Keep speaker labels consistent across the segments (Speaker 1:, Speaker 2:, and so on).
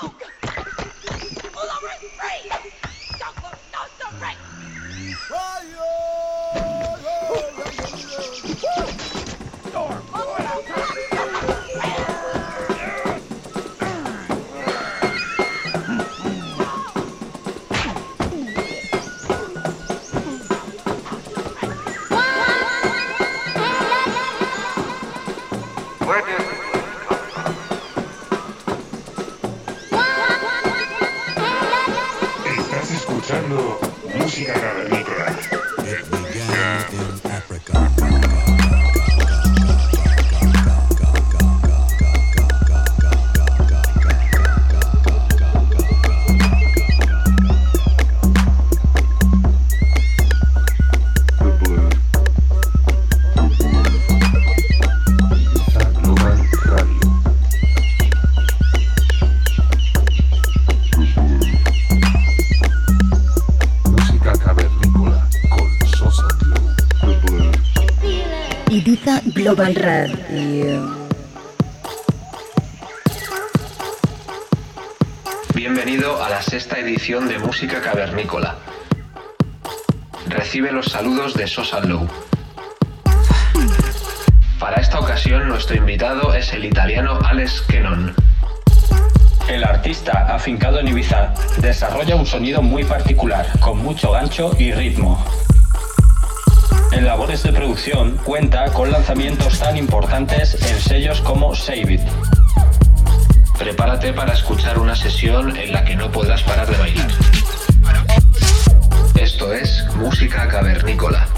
Speaker 1: Pull over, freeze! Don't look, no, no, right! Fire!
Speaker 2: Eh, Bienvenido a la sexta edición de Música Cavernícola. Recibe los saludos de Sosa Low. Para esta ocasión nuestro invitado es el italiano Alex Kenon.
Speaker 3: El artista, afincado en Ibiza, desarrolla un sonido muy particular, con mucho gancho y ritmo, en labores de producción, cuenta con lanzamientos tan importantes en sellos como Save It.
Speaker 2: Prepárate para escuchar una sesión en la que no podrás parar de bailar. Esto es Música Cavernícola.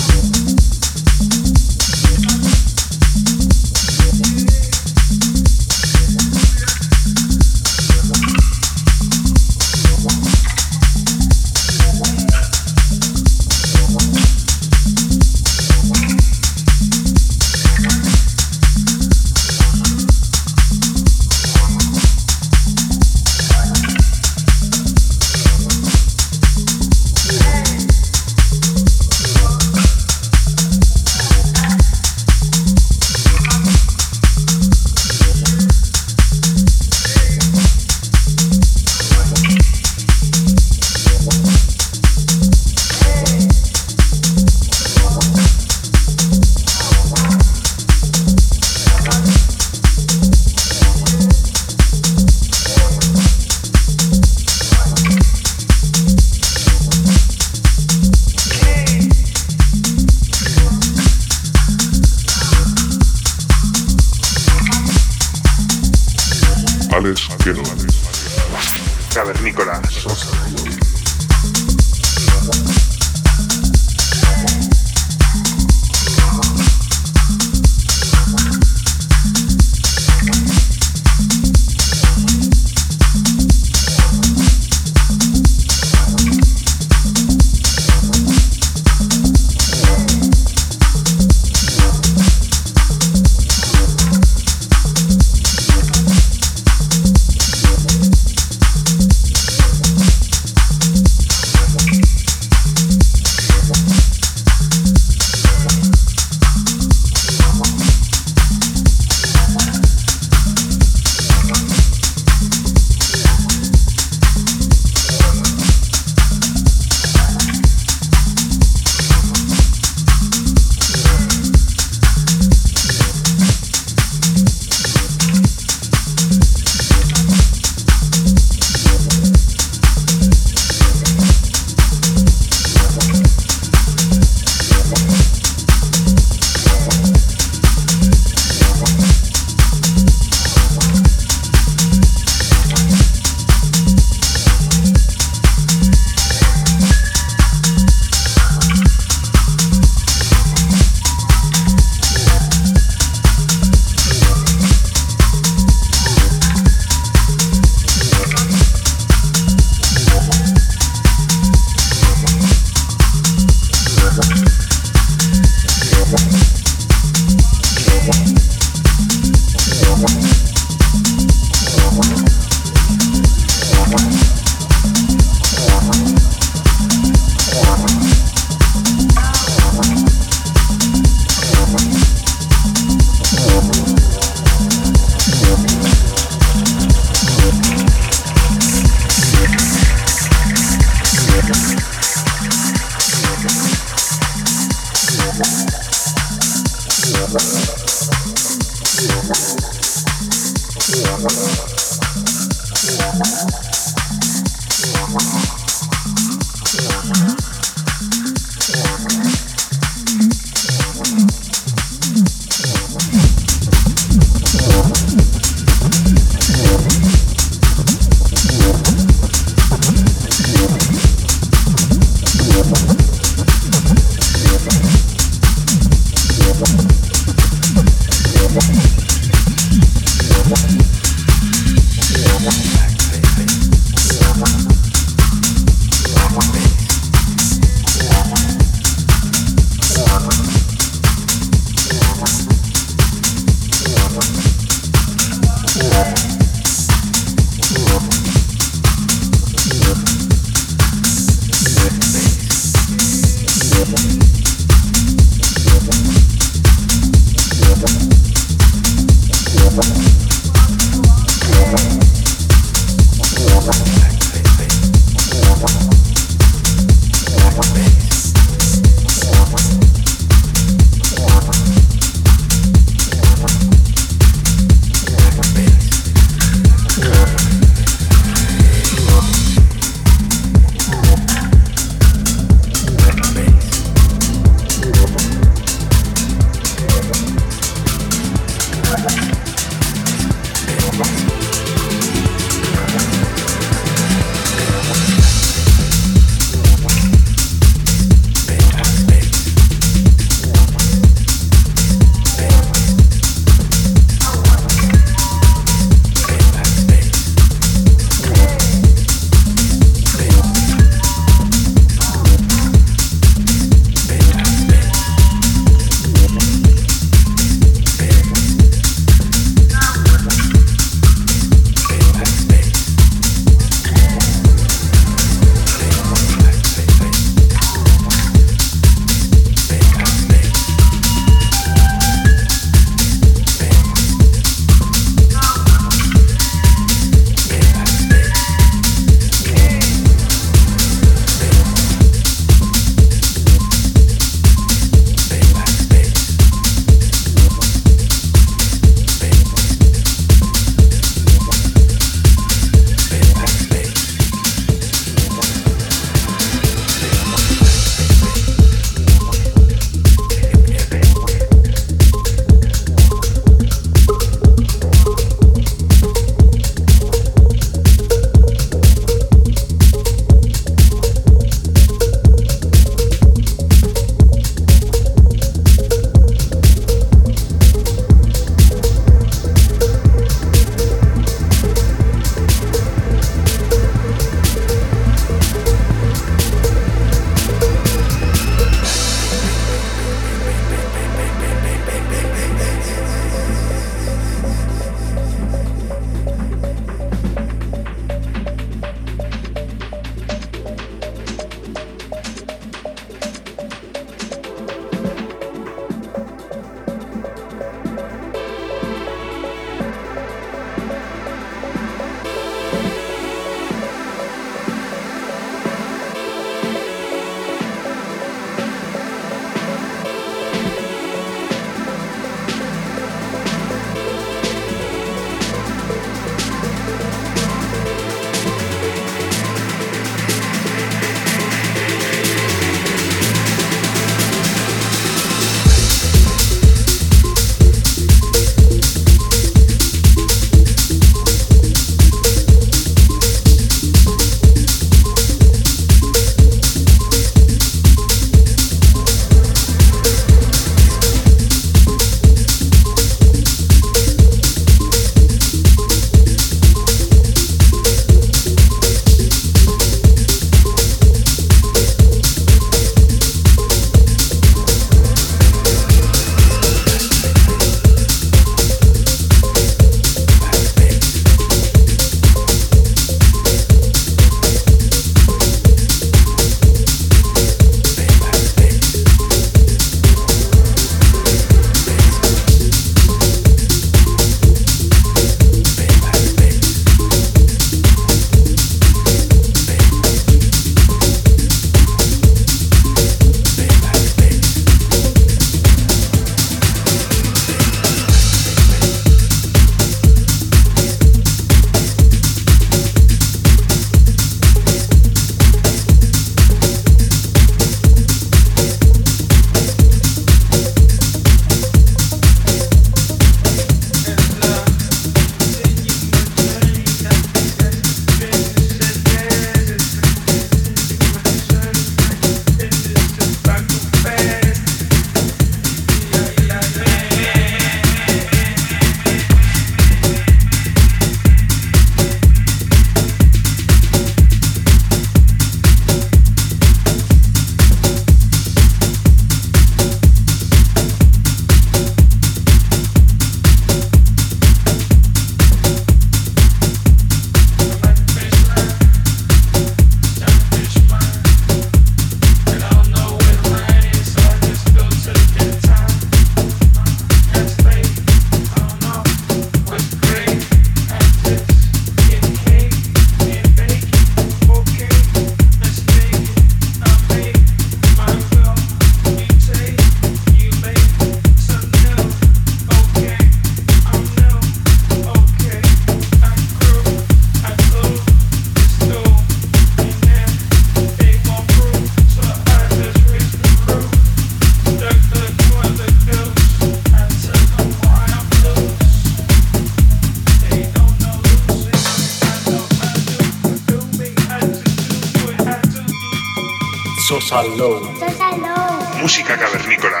Speaker 4: Sosa
Speaker 5: Low.
Speaker 6: Sosa Low.
Speaker 7: Música cavernícola.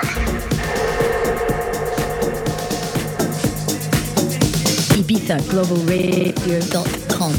Speaker 1: IbizaGlobalRadio.com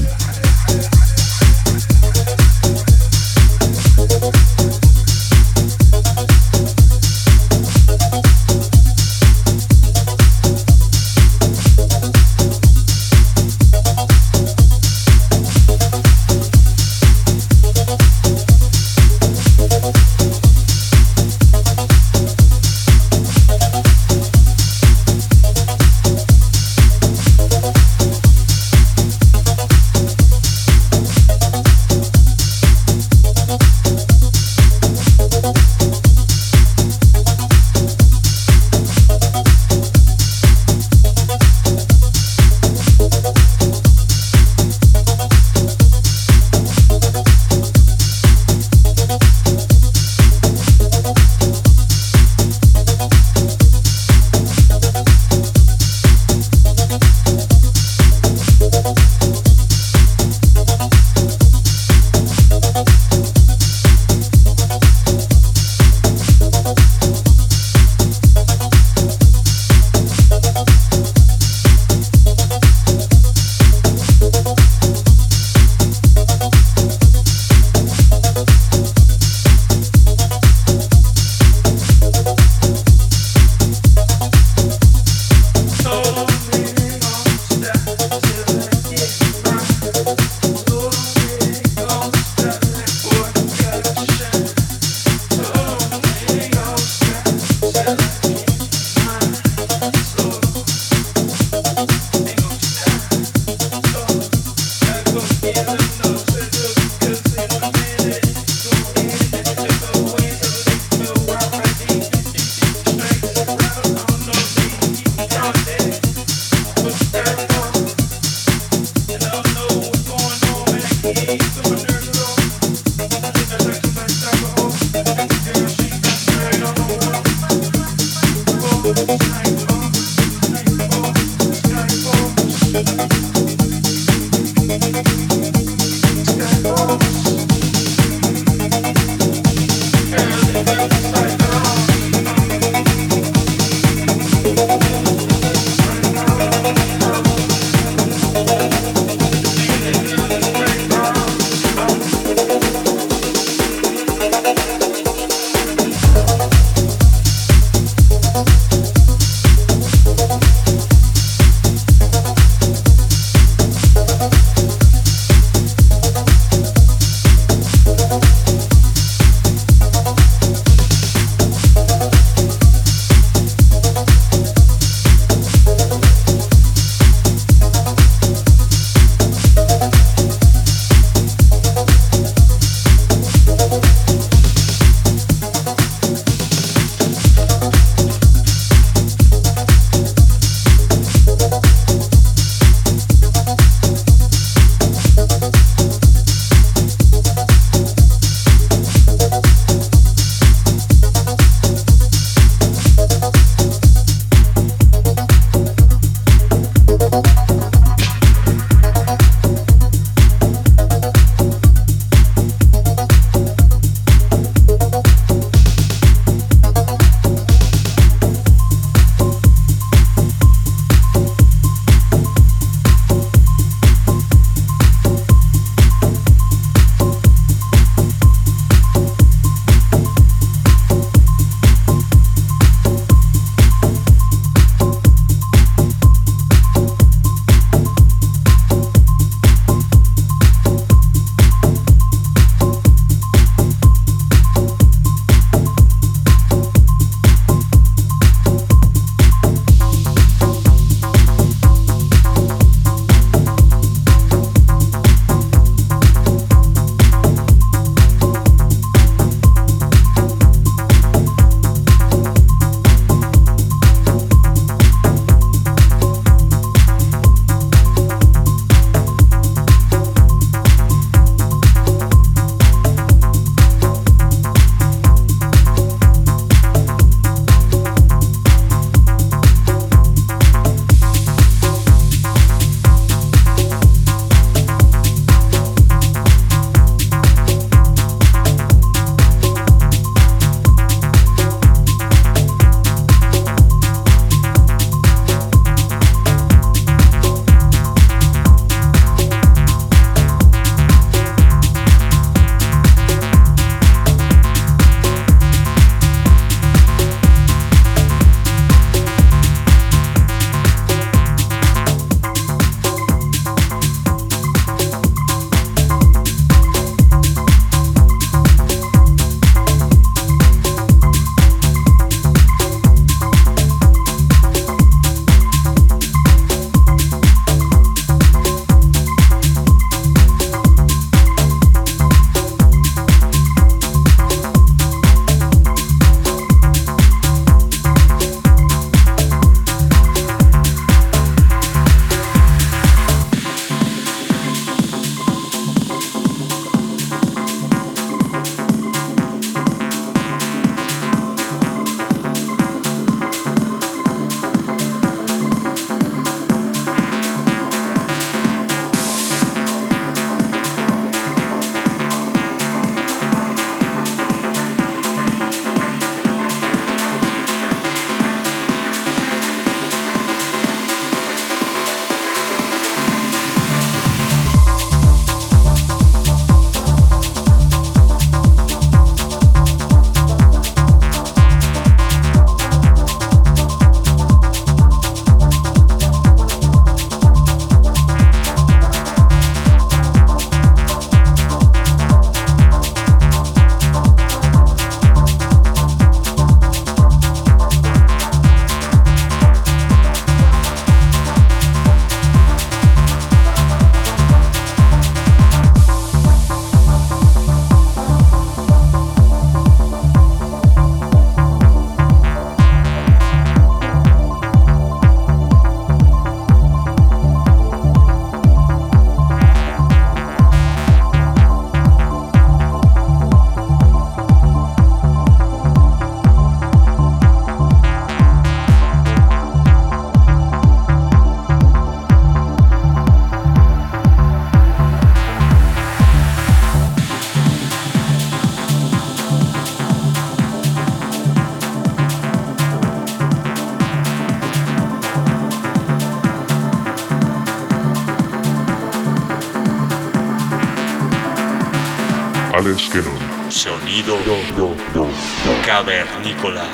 Speaker 8: Sonido
Speaker 9: do, do,
Speaker 10: do.
Speaker 5: cavernícola.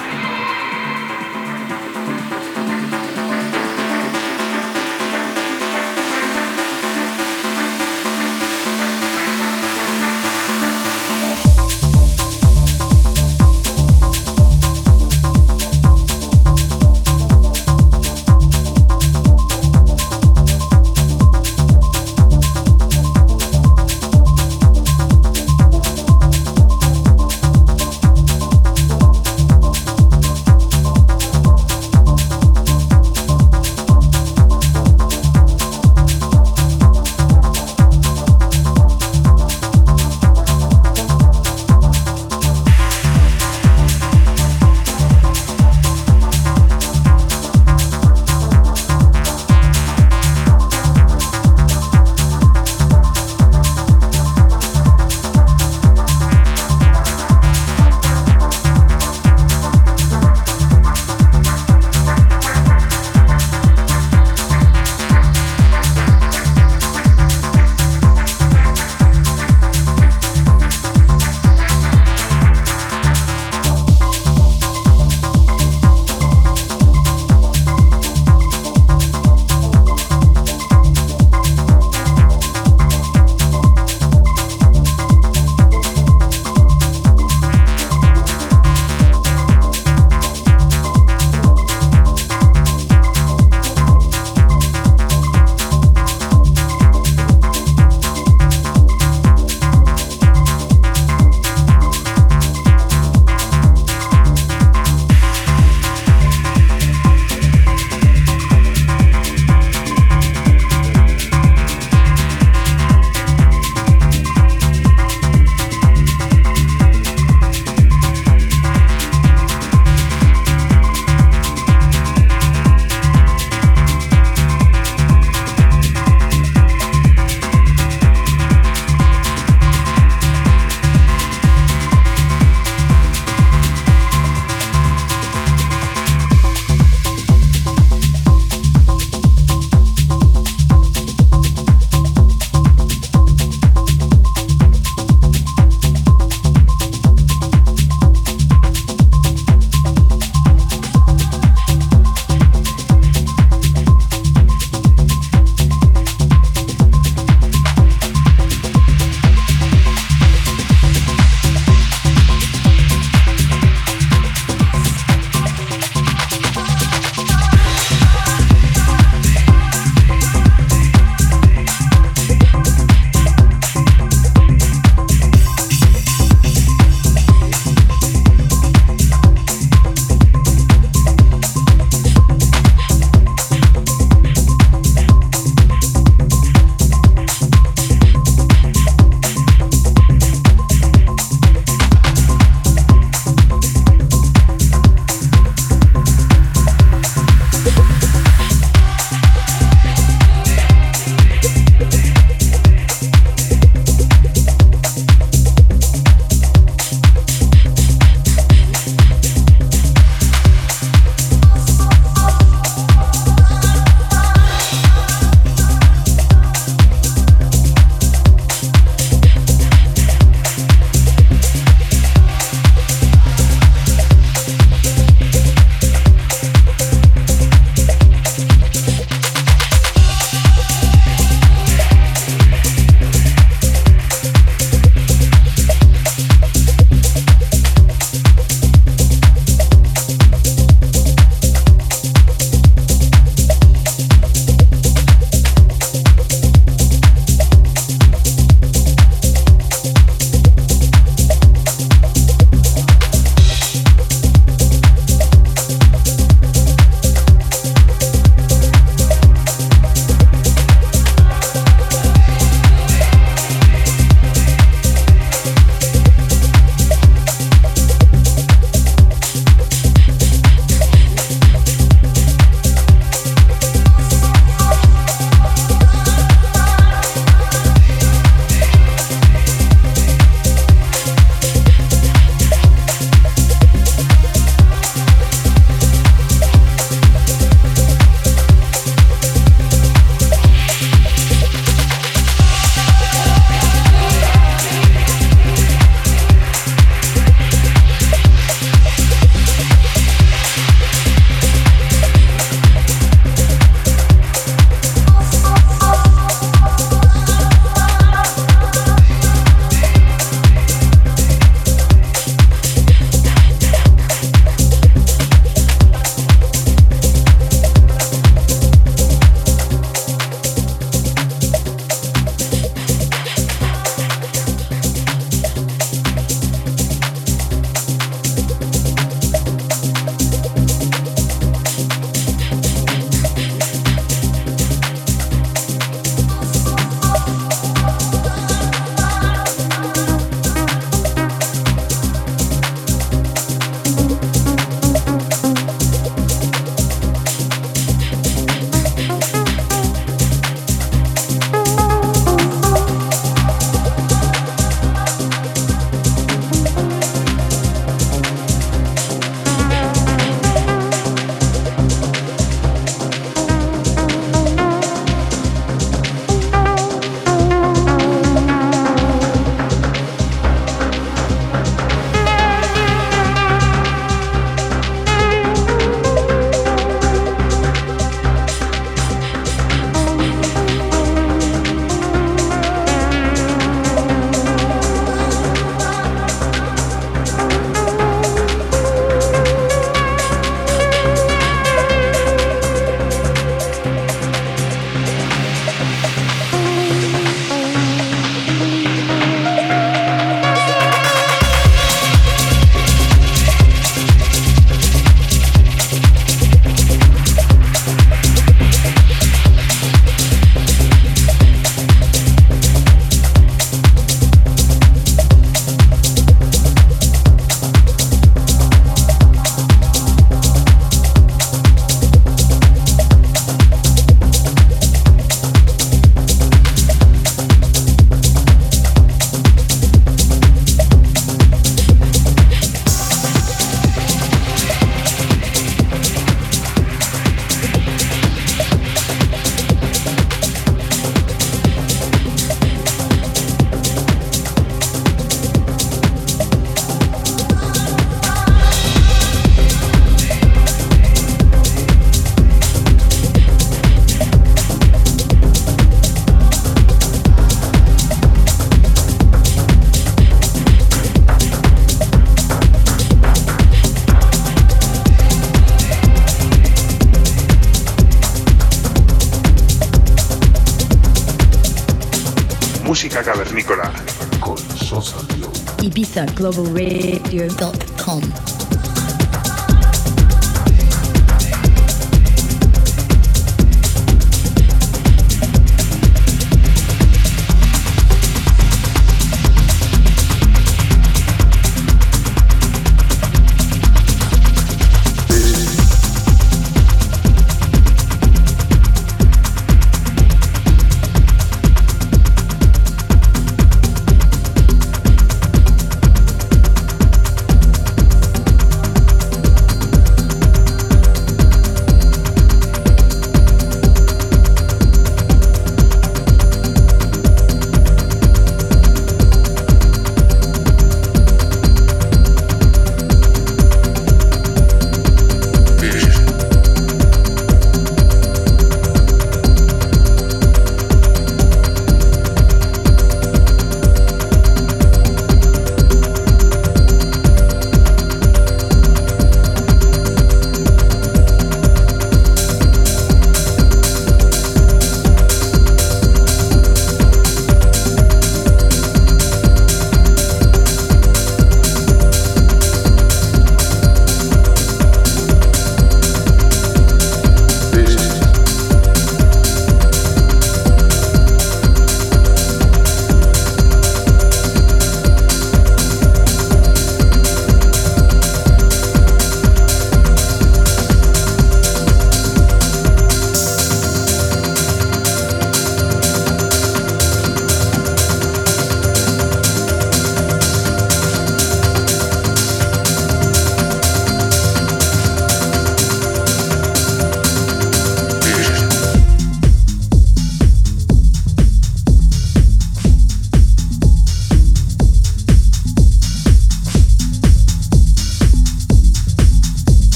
Speaker 5: globalradio.com.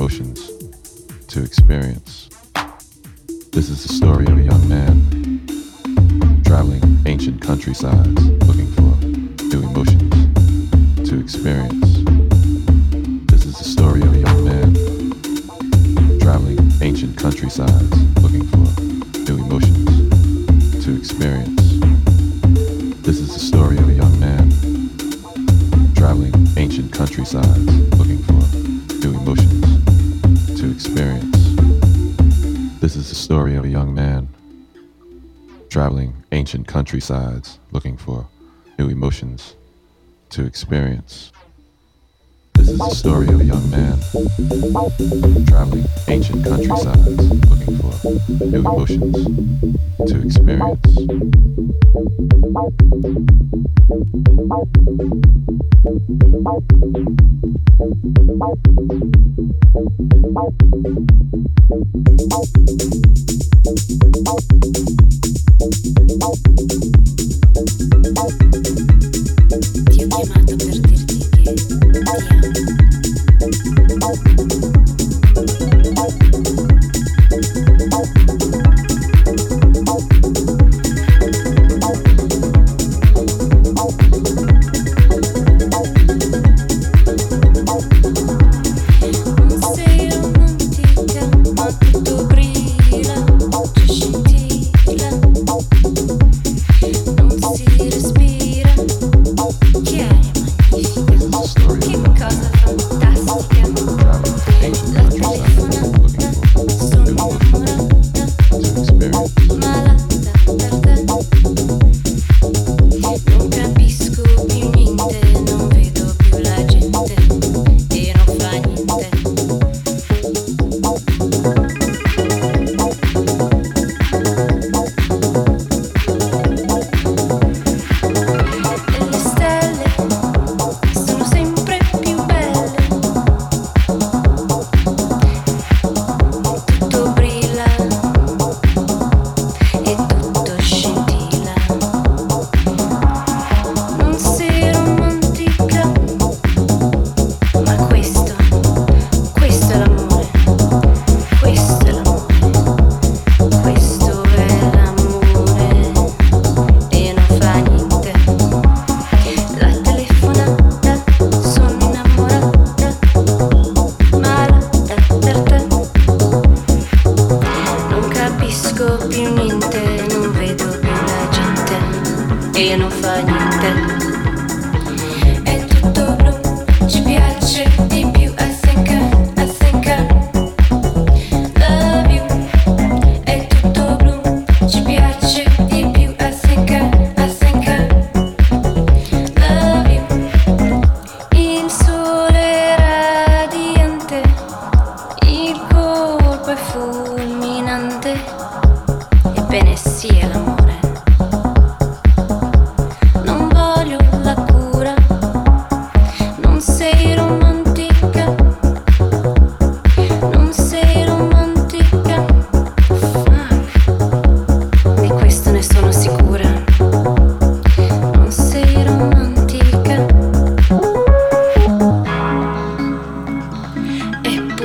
Speaker 5: emotions to experience. This is the story of a young man traveling ancient countrysides looking for new emotions to experience.
Speaker 6: This is the story of a young man traveling ancient countrysides looking for new emotions to experience. This is the story of a young man traveling ancient countrysides looking for
Speaker 11: new emotions to experience. This is the story of a young man traveling ancient countrysides looking for new emotions to experience. This is the story of a young man traveling ancient countrysides looking for new emotions to experience. Tiempo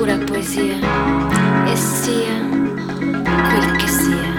Speaker 11: pura poesía,
Speaker 12: es sia
Speaker 6: quel che sia.